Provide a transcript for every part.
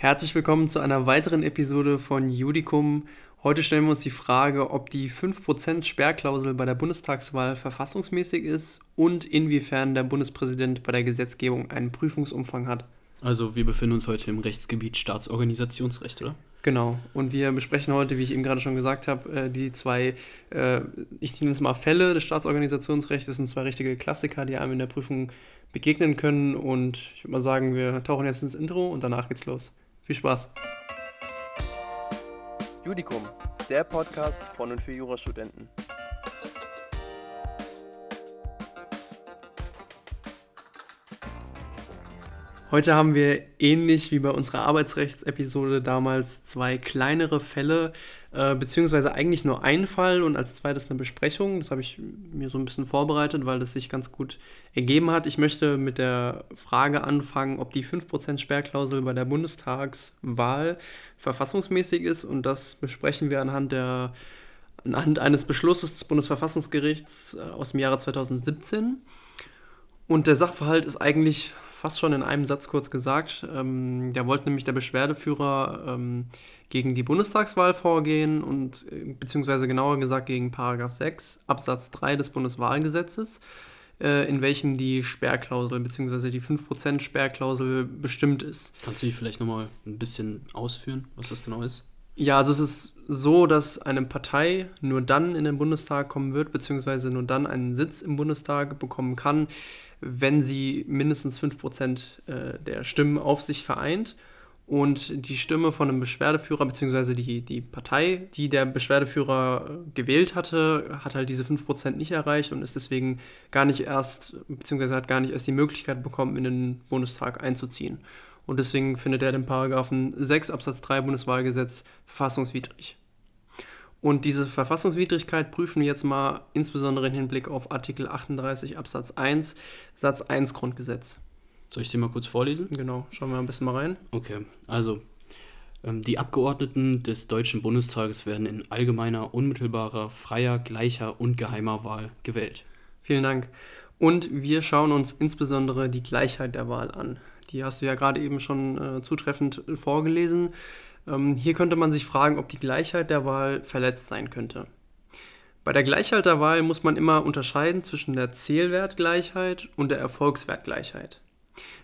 Herzlich willkommen zu einer weiteren Episode von Judicum. Heute stellen wir uns die Frage, ob die 5% Sperrklausel bei der Bundestagswahl verfassungsmäßig ist und inwiefern der Bundespräsident bei der Gesetzgebung einen Prüfungsumfang hat. Also wir befinden uns heute im Rechtsgebiet Staatsorganisationsrecht, oder? Genau. Und wir besprechen heute, wie ich eben gerade schon gesagt habe, äh, die zwei, äh, ich nenne es mal Fälle des Staatsorganisationsrechts. Das sind zwei richtige Klassiker, die einem in der Prüfung begegnen können. Und ich würde mal sagen, wir tauchen jetzt ins Intro und danach geht's los. Viel Spaß. Judicum, der Podcast von und für Jurastudenten. Heute haben wir ähnlich wie bei unserer Arbeitsrechtsepisode damals zwei kleinere Fälle, äh, beziehungsweise eigentlich nur ein Fall und als zweites eine Besprechung. Das habe ich mir so ein bisschen vorbereitet, weil das sich ganz gut ergeben hat. Ich möchte mit der Frage anfangen, ob die 5% Sperrklausel bei der Bundestagswahl verfassungsmäßig ist und das besprechen wir anhand der anhand eines Beschlusses des Bundesverfassungsgerichts äh, aus dem Jahre 2017. Und der Sachverhalt ist eigentlich fast schon in einem Satz kurz gesagt. Ähm, da wollte nämlich der Beschwerdeführer ähm, gegen die Bundestagswahl vorgehen und äh, beziehungsweise genauer gesagt gegen Paragraph 6 Absatz 3 des Bundeswahlgesetzes, äh, in welchem die Sperrklausel beziehungsweise die 5% Sperrklausel bestimmt ist. Kannst du die vielleicht nochmal ein bisschen ausführen, was das genau ist? Ja, also es ist so, dass eine Partei nur dann in den Bundestag kommen wird, beziehungsweise nur dann einen Sitz im Bundestag bekommen kann, wenn sie mindestens 5% äh, der Stimmen auf sich vereint und die Stimme von einem Beschwerdeführer, beziehungsweise die, die Partei, die der Beschwerdeführer äh, gewählt hatte, hat halt diese 5% nicht erreicht und ist deswegen gar nicht erst, beziehungsweise hat gar nicht erst die Möglichkeit bekommen, in den Bundestag einzuziehen. Und deswegen findet er den Paragraphen 6 Absatz 3 Bundeswahlgesetz verfassungswidrig. Und diese Verfassungswidrigkeit prüfen wir jetzt mal insbesondere im Hinblick auf Artikel 38 Absatz 1 Satz 1 Grundgesetz. Soll ich den mal kurz vorlesen? Genau, schauen wir ein bisschen mal rein. Okay, also ähm, die Abgeordneten des Deutschen Bundestages werden in allgemeiner, unmittelbarer, freier, gleicher und geheimer Wahl gewählt. Vielen Dank. Und wir schauen uns insbesondere die Gleichheit der Wahl an. Die hast du ja gerade eben schon äh, zutreffend vorgelesen. Ähm, hier könnte man sich fragen, ob die Gleichheit der Wahl verletzt sein könnte. Bei der Gleichheit der Wahl muss man immer unterscheiden zwischen der Zählwertgleichheit und der Erfolgswertgleichheit.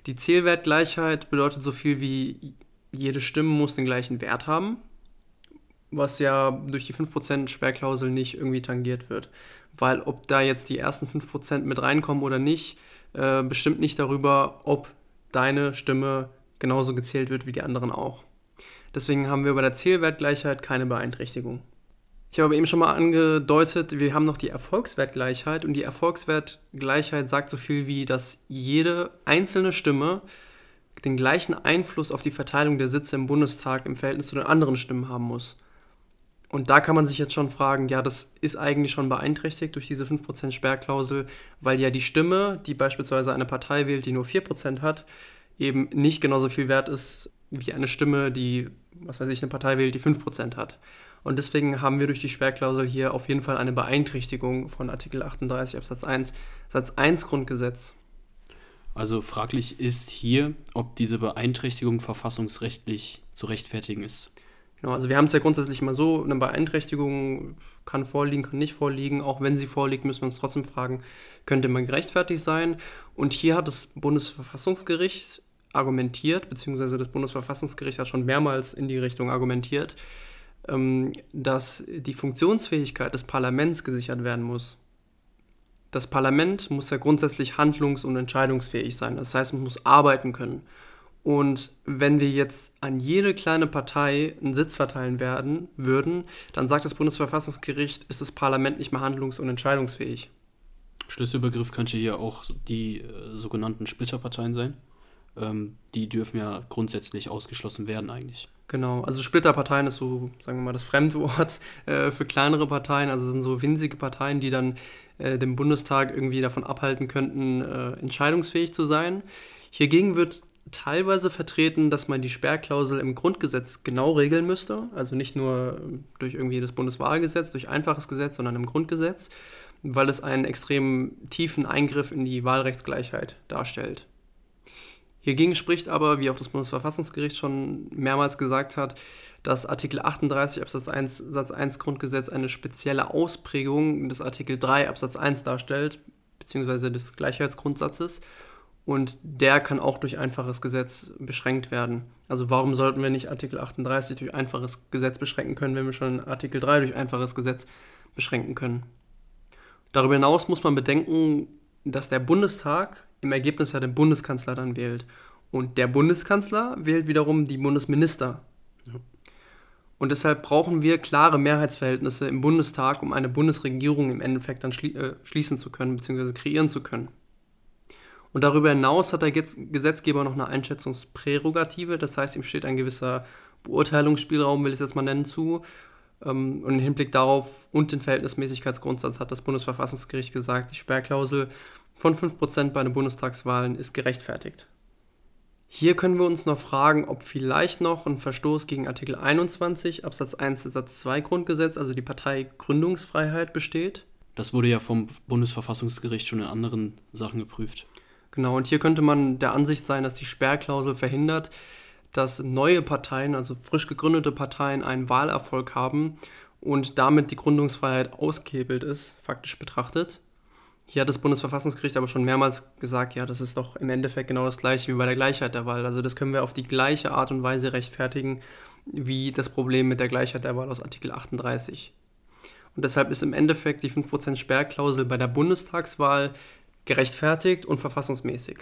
Die Zählwertgleichheit bedeutet so viel wie jede Stimme muss den gleichen Wert haben, was ja durch die 5% Sperrklausel nicht irgendwie tangiert wird. Weil ob da jetzt die ersten 5% mit reinkommen oder nicht, äh, bestimmt nicht darüber, ob deine Stimme genauso gezählt wird wie die anderen auch. Deswegen haben wir bei der Zielwertgleichheit keine Beeinträchtigung. Ich habe eben schon mal angedeutet, wir haben noch die Erfolgswertgleichheit und die Erfolgswertgleichheit sagt so viel wie, dass jede einzelne Stimme den gleichen Einfluss auf die Verteilung der Sitze im Bundestag im Verhältnis zu den anderen Stimmen haben muss. Und da kann man sich jetzt schon fragen, ja, das ist eigentlich schon beeinträchtigt durch diese 5% Sperrklausel, weil ja die Stimme, die beispielsweise eine Partei wählt, die nur 4% hat, eben nicht genauso viel wert ist wie eine Stimme, die, was weiß ich, eine Partei wählt, die 5% hat. Und deswegen haben wir durch die Sperrklausel hier auf jeden Fall eine Beeinträchtigung von Artikel 38 Absatz 1 Satz 1 Grundgesetz. Also fraglich ist hier, ob diese Beeinträchtigung verfassungsrechtlich zu rechtfertigen ist. Genau, also wir haben es ja grundsätzlich mal so, eine Beeinträchtigung kann vorliegen, kann nicht vorliegen. Auch wenn sie vorliegt, müssen wir uns trotzdem fragen, könnte man gerechtfertigt sein? Und hier hat das Bundesverfassungsgericht argumentiert, beziehungsweise das Bundesverfassungsgericht hat schon mehrmals in die Richtung argumentiert, ähm, dass die Funktionsfähigkeit des Parlaments gesichert werden muss. Das Parlament muss ja grundsätzlich handlungs- und entscheidungsfähig sein. Das heißt, man muss arbeiten können. Und wenn wir jetzt an jede kleine Partei einen Sitz verteilen werden, würden, dann sagt das Bundesverfassungsgericht, ist das Parlament nicht mehr handlungs- und entscheidungsfähig. Schlüsselbegriff könnte hier auch die äh, sogenannten Splitterparteien sein ähm, die dürfen ja grundsätzlich ausgeschlossen werden eigentlich. Genau, also Splitterparteien ist so, sagen wir mal, das Fremdwort äh, für kleinere Parteien. Also sind so winzige Parteien, die dann äh, den Bundestag irgendwie davon abhalten könnten, äh, entscheidungsfähig zu sein. Hiergegen wird teilweise vertreten, dass man die Sperrklausel im Grundgesetz genau regeln müsste. Also nicht nur durch irgendwie das Bundeswahlgesetz, durch einfaches Gesetz, sondern im Grundgesetz, weil es einen extrem tiefen Eingriff in die Wahlrechtsgleichheit darstellt. Hiergegen spricht aber, wie auch das Bundesverfassungsgericht schon mehrmals gesagt hat, dass Artikel 38 Absatz 1 Satz 1 Grundgesetz eine spezielle Ausprägung des Artikel 3 Absatz 1 darstellt, beziehungsweise des Gleichheitsgrundsatzes. Und der kann auch durch einfaches Gesetz beschränkt werden. Also warum sollten wir nicht Artikel 38 durch einfaches Gesetz beschränken können, wenn wir schon Artikel 3 durch einfaches Gesetz beschränken können? Darüber hinaus muss man bedenken, dass der Bundestag im Ergebnis ja den Bundeskanzler dann wählt. Und der Bundeskanzler wählt wiederum die Bundesminister. Ja. Und deshalb brauchen wir klare Mehrheitsverhältnisse im Bundestag, um eine Bundesregierung im Endeffekt dann schli äh, schließen zu können, beziehungsweise kreieren zu können. Und darüber hinaus hat der Gesetzgeber noch eine Einschätzungsprärogative, das heißt, ihm steht ein gewisser Beurteilungsspielraum, will ich es jetzt mal nennen, zu. Ähm, und im Hinblick darauf und den Verhältnismäßigkeitsgrundsatz hat das Bundesverfassungsgericht gesagt, die Sperrklausel von 5% bei den Bundestagswahlen ist gerechtfertigt. Hier können wir uns noch fragen, ob vielleicht noch ein Verstoß gegen Artikel 21 Absatz 1 Satz 2 Grundgesetz, also die Parteigründungsfreiheit, besteht. Das wurde ja vom Bundesverfassungsgericht schon in anderen Sachen geprüft. Genau, und hier könnte man der Ansicht sein, dass die Sperrklausel verhindert, dass neue Parteien, also frisch gegründete Parteien, einen Wahlerfolg haben und damit die Gründungsfreiheit ausgehebelt ist, faktisch betrachtet. Hier hat das Bundesverfassungsgericht aber schon mehrmals gesagt, ja, das ist doch im Endeffekt genau das gleiche wie bei der Gleichheit der Wahl. Also das können wir auf die gleiche Art und Weise rechtfertigen wie das Problem mit der Gleichheit der Wahl aus Artikel 38. Und deshalb ist im Endeffekt die 5% Sperrklausel bei der Bundestagswahl gerechtfertigt und verfassungsmäßig.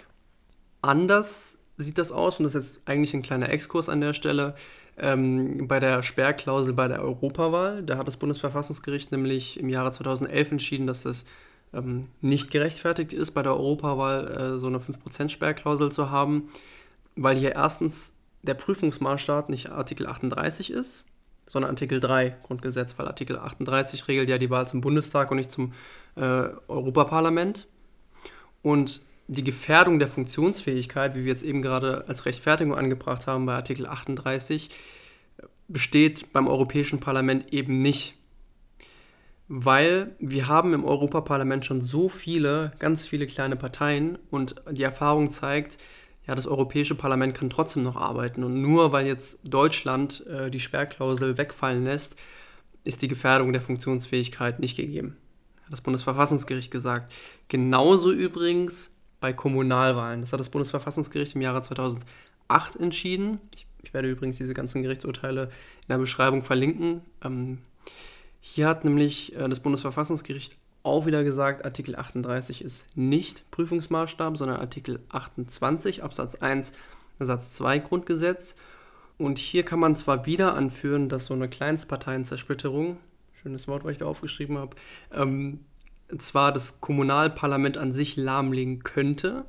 Anders sieht das aus, und das ist jetzt eigentlich ein kleiner Exkurs an der Stelle, ähm, bei der Sperrklausel bei der Europawahl. Da hat das Bundesverfassungsgericht nämlich im Jahre 2011 entschieden, dass das ähm, nicht gerechtfertigt ist, bei der Europawahl äh, so eine 5%-Sperrklausel zu haben, weil hier erstens der Prüfungsmaßstab nicht Artikel 38 ist, sondern Artikel 3 Grundgesetz, weil Artikel 38 regelt ja die Wahl zum Bundestag und nicht zum äh, Europaparlament. Und die Gefährdung der Funktionsfähigkeit, wie wir jetzt eben gerade als Rechtfertigung angebracht haben bei Artikel 38, besteht beim Europäischen Parlament eben nicht weil wir haben im Europaparlament schon so viele, ganz viele kleine Parteien und die Erfahrung zeigt, ja, das Europäische Parlament kann trotzdem noch arbeiten. Und nur weil jetzt Deutschland äh, die Sperrklausel wegfallen lässt, ist die Gefährdung der Funktionsfähigkeit nicht gegeben. Das Bundesverfassungsgericht gesagt. Genauso übrigens bei Kommunalwahlen. Das hat das Bundesverfassungsgericht im Jahre 2008 entschieden. Ich, ich werde übrigens diese ganzen Gerichtsurteile in der Beschreibung verlinken. Ähm, hier hat nämlich äh, das Bundesverfassungsgericht auch wieder gesagt, Artikel 38 ist nicht Prüfungsmaßstab, sondern Artikel 28 Absatz 1 Satz 2 Grundgesetz. Und hier kann man zwar wieder anführen, dass so eine Kleinstparteienzersplitterung, schönes Wort, was ich da aufgeschrieben habe, ähm, zwar das Kommunalparlament an sich lahmlegen könnte,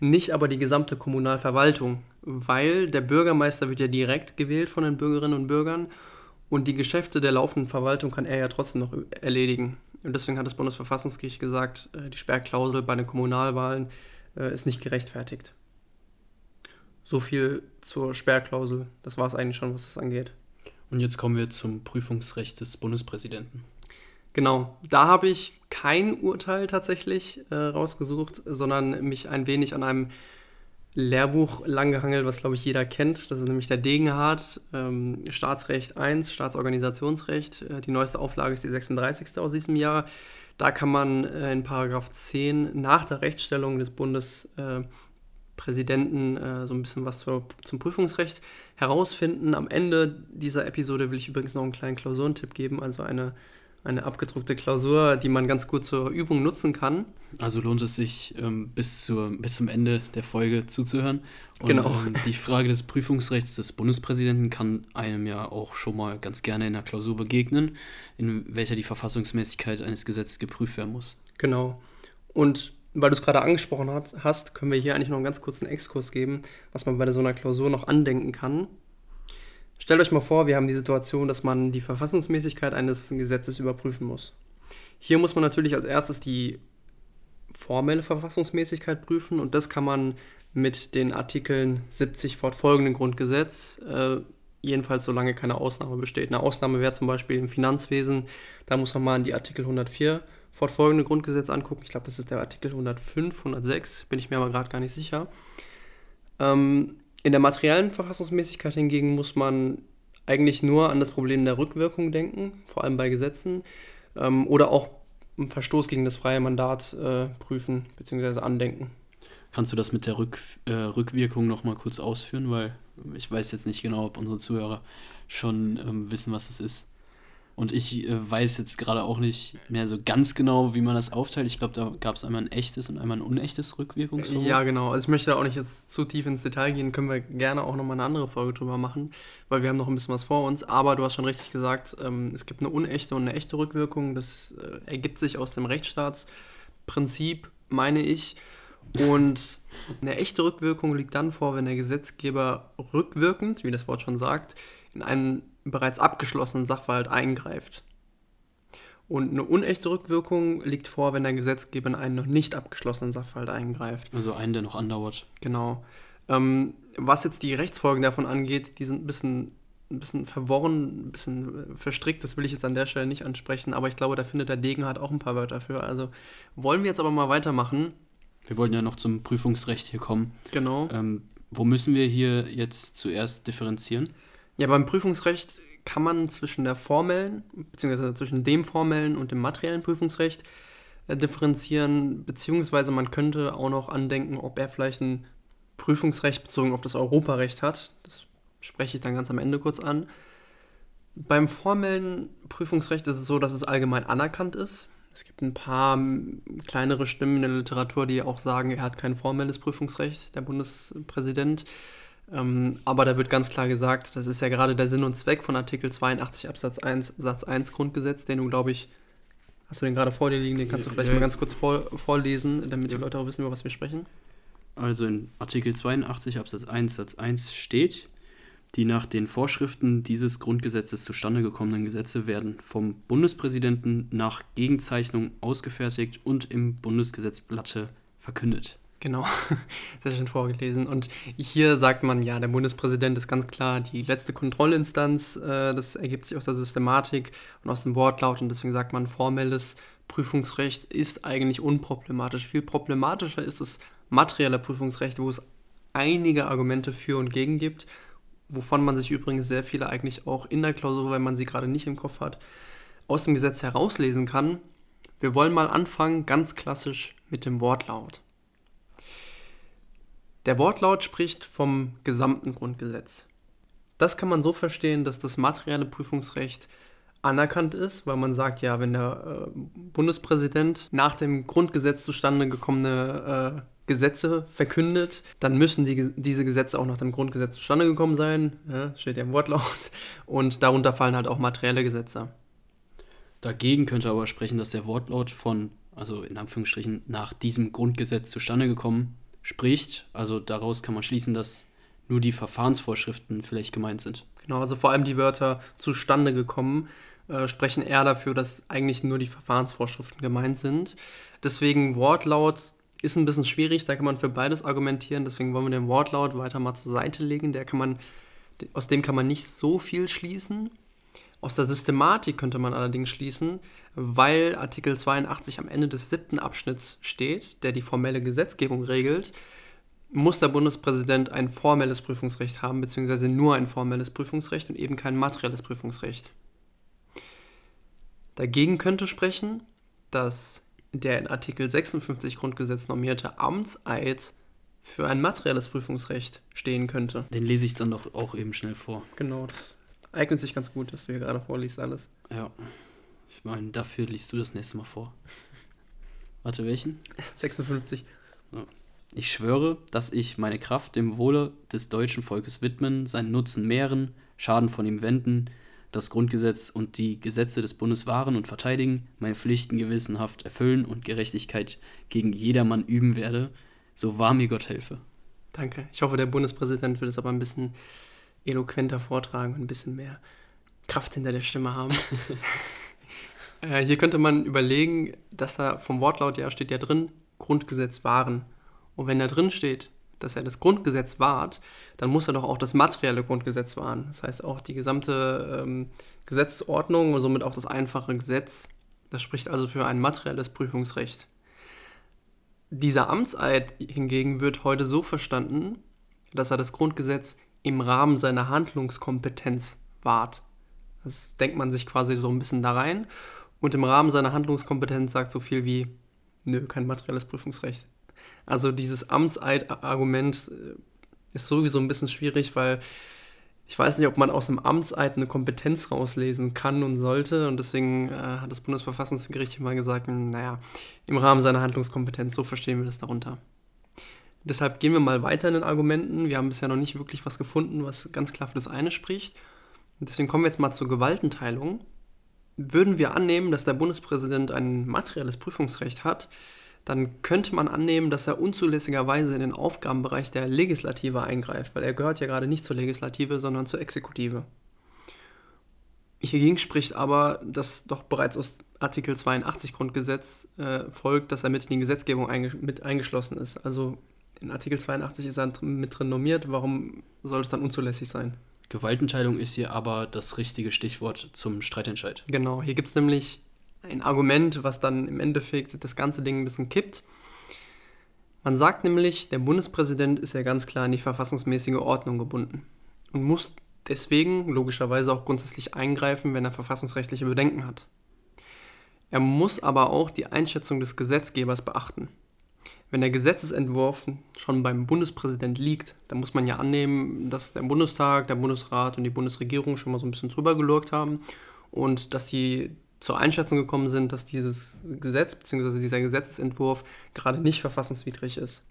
nicht aber die gesamte Kommunalverwaltung, weil der Bürgermeister wird ja direkt gewählt von den Bürgerinnen und Bürgern und die Geschäfte der laufenden Verwaltung kann er ja trotzdem noch erledigen. Und deswegen hat das Bundesverfassungsgericht gesagt, äh, die Sperrklausel bei den Kommunalwahlen äh, ist nicht gerechtfertigt. So viel zur Sperrklausel. Das war es eigentlich schon, was es angeht. Und jetzt kommen wir zum Prüfungsrecht des Bundespräsidenten. Genau, da habe ich kein Urteil tatsächlich äh, rausgesucht, sondern mich ein wenig an einem Lehrbuch langgehangelt, was glaube ich jeder kennt. Das ist nämlich der Degenhardt, ähm, Staatsrecht 1, Staatsorganisationsrecht. Äh, die neueste Auflage ist die 36. aus diesem Jahr. Da kann man äh, in Paragraph 10 nach der Rechtsstellung des Bundespräsidenten äh, so ein bisschen was zur, zum Prüfungsrecht herausfinden. Am Ende dieser Episode will ich übrigens noch einen kleinen Klausurentipp geben, also eine eine abgedruckte Klausur, die man ganz gut zur Übung nutzen kann. Also lohnt es sich, ähm, bis, zur, bis zum Ende der Folge zuzuhören. Und, genau. Ähm, die Frage des Prüfungsrechts des Bundespräsidenten kann einem ja auch schon mal ganz gerne in der Klausur begegnen, in welcher die Verfassungsmäßigkeit eines Gesetzes geprüft werden muss. Genau. Und weil du es gerade angesprochen hast, können wir hier eigentlich noch einen ganz kurzen Exkurs geben, was man bei so einer Klausur noch andenken kann. Stellt euch mal vor, wir haben die Situation, dass man die Verfassungsmäßigkeit eines Gesetzes überprüfen muss. Hier muss man natürlich als erstes die formelle Verfassungsmäßigkeit prüfen und das kann man mit den Artikeln 70 fortfolgenden Grundgesetz, äh, jedenfalls solange keine Ausnahme besteht. Eine Ausnahme wäre zum Beispiel im Finanzwesen, da muss man mal in die Artikel 104 fortfolgende Grundgesetz angucken. Ich glaube, das ist der Artikel 105, 106, bin ich mir aber gerade gar nicht sicher. Ähm, in der materiellen Verfassungsmäßigkeit hingegen muss man eigentlich nur an das Problem der Rückwirkung denken, vor allem bei Gesetzen, ähm, oder auch einen Verstoß gegen das freie Mandat äh, prüfen bzw. andenken. Kannst du das mit der Rück, äh, Rückwirkung nochmal kurz ausführen? Weil ich weiß jetzt nicht genau, ob unsere Zuhörer schon ähm, wissen, was das ist. Und ich äh, weiß jetzt gerade auch nicht mehr so ganz genau, wie man das aufteilt. Ich glaube, da gab es einmal ein echtes und einmal ein unechtes Rückwirkungsverbot. Ja, genau. Also ich möchte da auch nicht jetzt zu tief ins Detail gehen. Können wir gerne auch nochmal eine andere Folge drüber machen, weil wir haben noch ein bisschen was vor uns. Aber du hast schon richtig gesagt, ähm, es gibt eine unechte und eine echte Rückwirkung. Das äh, ergibt sich aus dem Rechtsstaatsprinzip, meine ich. Und eine echte Rückwirkung liegt dann vor, wenn der Gesetzgeber rückwirkend, wie das Wort schon sagt, in einen bereits abgeschlossenen Sachverhalt eingreift. Und eine unechte Rückwirkung liegt vor, wenn der Gesetzgeber in einen noch nicht abgeschlossenen Sachverhalt eingreift. Also einen, der noch andauert. Genau. Ähm, was jetzt die Rechtsfolgen davon angeht, die sind ein bisschen, ein bisschen verworren, ein bisschen verstrickt, das will ich jetzt an der Stelle nicht ansprechen, aber ich glaube, da findet der Degen halt auch ein paar Wörter für. Also wollen wir jetzt aber mal weitermachen. Wir wollten ja noch zum Prüfungsrecht hier kommen. Genau. Ähm, wo müssen wir hier jetzt zuerst differenzieren? Ja, beim Prüfungsrecht kann man zwischen der formellen, beziehungsweise zwischen dem formellen und dem materiellen Prüfungsrecht äh, differenzieren, beziehungsweise man könnte auch noch andenken, ob er vielleicht ein Prüfungsrecht bezogen auf das Europarecht hat. Das spreche ich dann ganz am Ende kurz an. Beim formellen Prüfungsrecht ist es so, dass es allgemein anerkannt ist. Es gibt ein paar kleinere Stimmen in der Literatur, die auch sagen, er hat kein formelles Prüfungsrecht, der Bundespräsident. Ähm, aber da wird ganz klar gesagt, das ist ja gerade der Sinn und Zweck von Artikel 82 Absatz 1 Satz 1 Grundgesetz, den du, glaube ich, hast du den gerade vor dir liegen, den kannst du vielleicht ja. mal ganz kurz vor, vorlesen, damit die Leute auch wissen, über was wir sprechen. Also in Artikel 82 Absatz 1 Satz 1 steht, die nach den Vorschriften dieses Grundgesetzes zustande gekommenen Gesetze werden vom Bundespräsidenten nach Gegenzeichnung ausgefertigt und im Bundesgesetzblatte verkündet. Genau, sehr schön vorgelesen. Und hier sagt man, ja, der Bundespräsident ist ganz klar die letzte Kontrollinstanz. Äh, das ergibt sich aus der Systematik und aus dem Wortlaut. Und deswegen sagt man, formelles Prüfungsrecht ist eigentlich unproblematisch. Viel problematischer ist das materielle Prüfungsrecht, wo es einige Argumente für und gegen gibt, wovon man sich übrigens sehr viele eigentlich auch in der Klausur, wenn man sie gerade nicht im Kopf hat, aus dem Gesetz herauslesen kann. Wir wollen mal anfangen, ganz klassisch mit dem Wortlaut. Der Wortlaut spricht vom gesamten Grundgesetz. Das kann man so verstehen, dass das materielle Prüfungsrecht anerkannt ist, weil man sagt, ja, wenn der äh, Bundespräsident nach dem Grundgesetz zustande gekommene äh, Gesetze verkündet, dann müssen die, diese Gesetze auch nach dem Grundgesetz zustande gekommen sein, ja, steht ja im Wortlaut, und darunter fallen halt auch materielle Gesetze. Dagegen könnte aber sprechen, dass der Wortlaut von, also in Anführungsstrichen, nach diesem Grundgesetz zustande gekommen spricht. Also daraus kann man schließen, dass nur die Verfahrensvorschriften vielleicht gemeint sind. Genau, also vor allem die Wörter zustande gekommen äh, sprechen eher dafür, dass eigentlich nur die Verfahrensvorschriften gemeint sind. Deswegen Wortlaut ist ein bisschen schwierig, da kann man für beides argumentieren, deswegen wollen wir den Wortlaut weiter mal zur Seite legen. Der kann man, aus dem kann man nicht so viel schließen. Aus der Systematik könnte man allerdings schließen, weil Artikel 82 am Ende des siebten Abschnitts steht, der die formelle Gesetzgebung regelt, muss der Bundespräsident ein formelles Prüfungsrecht haben, beziehungsweise nur ein formelles Prüfungsrecht und eben kein materielles Prüfungsrecht. Dagegen könnte sprechen, dass der in Artikel 56 Grundgesetz normierte Amtseid für ein materielles Prüfungsrecht stehen könnte. Den lese ich dann doch auch eben schnell vor. Genau, das eignet sich ganz gut, dass du hier gerade vorliest alles. Ja. Ich meine, dafür liest du das nächste Mal vor. Warte, welchen? 56. Ja. Ich schwöre, dass ich meine Kraft dem Wohle des deutschen Volkes widmen, seinen Nutzen mehren, Schaden von ihm wenden, das Grundgesetz und die Gesetze des Bundes wahren und verteidigen, meine Pflichten gewissenhaft erfüllen und Gerechtigkeit gegen jedermann üben werde, so wahr mir Gott helfe. Danke. Ich hoffe, der Bundespräsident wird es aber ein bisschen eloquenter vortragen und ein bisschen mehr Kraft hinter der Stimme haben. äh, hier könnte man überlegen, dass da vom Wortlaut ja steht ja drin, Grundgesetz wahren. Und wenn da drin steht, dass er das Grundgesetz wahrt, dann muss er doch auch das materielle Grundgesetz wahren. Das heißt auch die gesamte ähm, Gesetzordnung und somit auch das einfache Gesetz. Das spricht also für ein materielles Prüfungsrecht. Dieser Amtseid hingegen wird heute so verstanden, dass er das Grundgesetz im Rahmen seiner Handlungskompetenz wahrt. Das denkt man sich quasi so ein bisschen da rein. Und im Rahmen seiner Handlungskompetenz sagt so viel wie, nö, kein materielles Prüfungsrecht. Also dieses Amtseid-Argument äh, ist sowieso ein bisschen schwierig, weil ich weiß nicht, ob man aus dem Amtseid eine Kompetenz rauslesen kann und sollte. Und deswegen äh, hat das Bundesverfassungsgericht mal gesagt, hm, naja, im Rahmen seiner Handlungskompetenz, so verstehen wir das darunter. Deshalb gehen wir mal weiter in den Argumenten. Wir haben bisher noch nicht wirklich was gefunden, was ganz klar für das eine spricht. Und deswegen kommen wir jetzt mal zur Gewaltenteilung. Würden wir annehmen, dass der Bundespräsident ein materielles Prüfungsrecht hat, dann könnte man annehmen, dass er unzulässigerweise in den Aufgabenbereich der Legislative eingreift, weil er gehört ja gerade nicht zur Legislative, sondern zur Exekutive. Hiergegen spricht aber, dass doch bereits aus Artikel 82 Grundgesetz äh, folgt, dass er mit in die Gesetzgebung einge mit eingeschlossen ist. Also in Artikel 82 ist er mit drin normiert, warum soll es dann unzulässig sein? Gewaltenteilung ist hier aber das richtige Stichwort zum Streitentscheid. Genau, hier gibt es nämlich ein Argument, was dann im Endeffekt das ganze Ding ein bisschen kippt. Man sagt nämlich, der Bundespräsident ist ja ganz klar an die verfassungsmäßige Ordnung gebunden und muss deswegen logischerweise auch grundsätzlich eingreifen, wenn er verfassungsrechtliche Bedenken hat. Er muss aber auch die Einschätzung des Gesetzgebers beachten. Wenn der Gesetzesentwurf schon beim Bundespräsident liegt, dann muss man ja annehmen, dass der Bundestag, der Bundesrat und die Bundesregierung schon mal so ein bisschen drüber gelurkt haben und dass sie zur Einschätzung gekommen sind, dass dieses Gesetz bzw. dieser Gesetzesentwurf gerade nicht verfassungswidrig ist.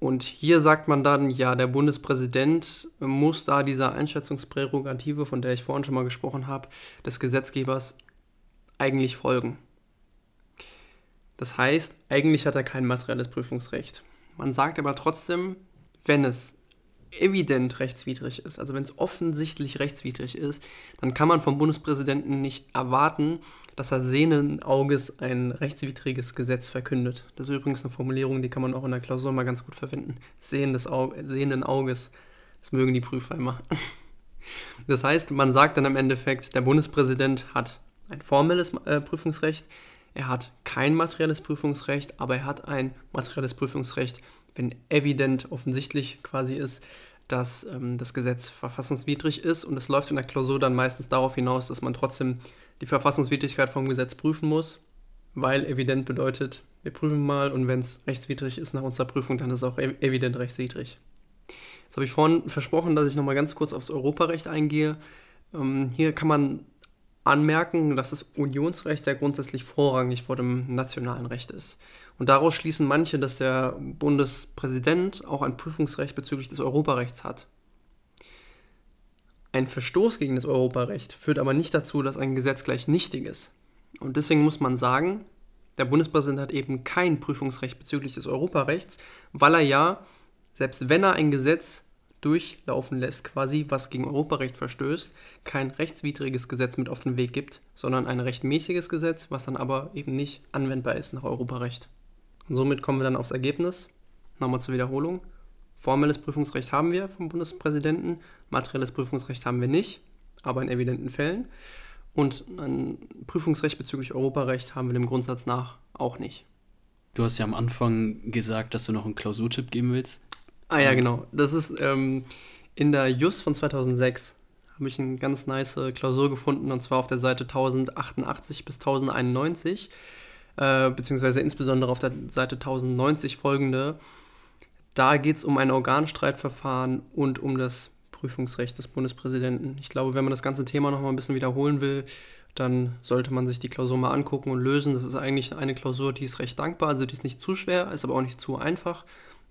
Und hier sagt man dann, ja, der Bundespräsident muss da dieser Einschätzungsprärogative, von der ich vorhin schon mal gesprochen habe, des Gesetzgebers eigentlich folgen. Das heißt, eigentlich hat er kein materielles Prüfungsrecht. Man sagt aber trotzdem, wenn es evident rechtswidrig ist, also wenn es offensichtlich rechtswidrig ist, dann kann man vom Bundespräsidenten nicht erwarten, dass er sehenden Auges ein rechtswidriges Gesetz verkündet. Das ist übrigens eine Formulierung, die kann man auch in der Klausur mal ganz gut verwenden. Sehendes Au sehenden Auges. Das mögen die Prüfer immer. Das heißt, man sagt dann im Endeffekt, der Bundespräsident hat ein formelles äh, Prüfungsrecht, er hat kein materielles Prüfungsrecht, aber er hat ein materielles Prüfungsrecht, wenn evident offensichtlich quasi ist, dass ähm, das Gesetz verfassungswidrig ist und es läuft in der Klausur dann meistens darauf hinaus, dass man trotzdem die Verfassungswidrigkeit vom Gesetz prüfen muss, weil evident bedeutet, wir prüfen mal und wenn es rechtswidrig ist nach unserer Prüfung, dann ist es auch evident rechtswidrig. Jetzt habe ich vorhin versprochen, dass ich nochmal ganz kurz aufs Europarecht eingehe. Ähm, hier kann man anmerken, dass das Unionsrecht ja grundsätzlich vorrangig vor dem nationalen Recht ist. Und daraus schließen manche, dass der Bundespräsident auch ein Prüfungsrecht bezüglich des Europarechts hat. Ein Verstoß gegen das Europarecht führt aber nicht dazu, dass ein Gesetz gleich nichtig ist. Und deswegen muss man sagen, der Bundespräsident hat eben kein Prüfungsrecht bezüglich des Europarechts, weil er ja, selbst wenn er ein Gesetz durchlaufen lässt, quasi, was gegen Europarecht verstößt, kein rechtswidriges Gesetz mit auf den Weg gibt, sondern ein rechtmäßiges Gesetz, was dann aber eben nicht anwendbar ist nach Europarecht. Und somit kommen wir dann aufs Ergebnis. Nochmal zur Wiederholung. Formelles Prüfungsrecht haben wir vom Bundespräsidenten, materielles Prüfungsrecht haben wir nicht, aber in evidenten Fällen. Und ein Prüfungsrecht bezüglich Europarecht haben wir dem Grundsatz nach auch nicht. Du hast ja am Anfang gesagt, dass du noch einen Klausurtipp geben willst. Ah ja, genau. Das ist ähm, in der JUS von 2006 habe ich eine ganz nice Klausur gefunden und zwar auf der Seite 1088 bis 1091, äh, beziehungsweise insbesondere auf der Seite 1090 folgende. Da geht es um ein Organstreitverfahren und um das Prüfungsrecht des Bundespräsidenten. Ich glaube, wenn man das ganze Thema noch mal ein bisschen wiederholen will, dann sollte man sich die Klausur mal angucken und lösen. Das ist eigentlich eine Klausur, die ist recht dankbar, also die ist nicht zu schwer, ist aber auch nicht zu einfach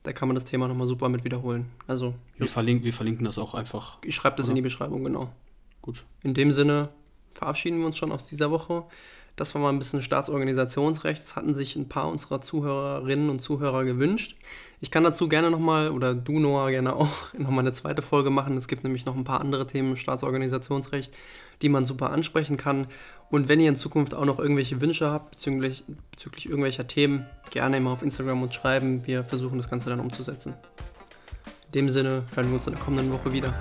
da kann man das Thema nochmal super mit wiederholen. Also, wir, verlinken, wir verlinken das auch einfach. Ich schreibe das oder? in die Beschreibung, genau. Gut. In dem Sinne verabschieden wir uns schon aus dieser Woche. Das war mal ein bisschen Staatsorganisationsrecht. Das hatten sich ein paar unserer Zuhörerinnen und Zuhörer gewünscht. Ich kann dazu gerne nochmal, oder du Noah gerne auch, nochmal eine zweite Folge machen. Es gibt nämlich noch ein paar andere Themen im Staatsorganisationsrecht, die man super ansprechen kann. Und wenn ihr in Zukunft auch noch irgendwelche Wünsche habt bezüglich, bezüglich irgendwelcher Themen, gerne immer auf Instagram uns schreiben. Wir versuchen das Ganze dann umzusetzen. In dem Sinne hören wir uns in der kommenden Woche wieder.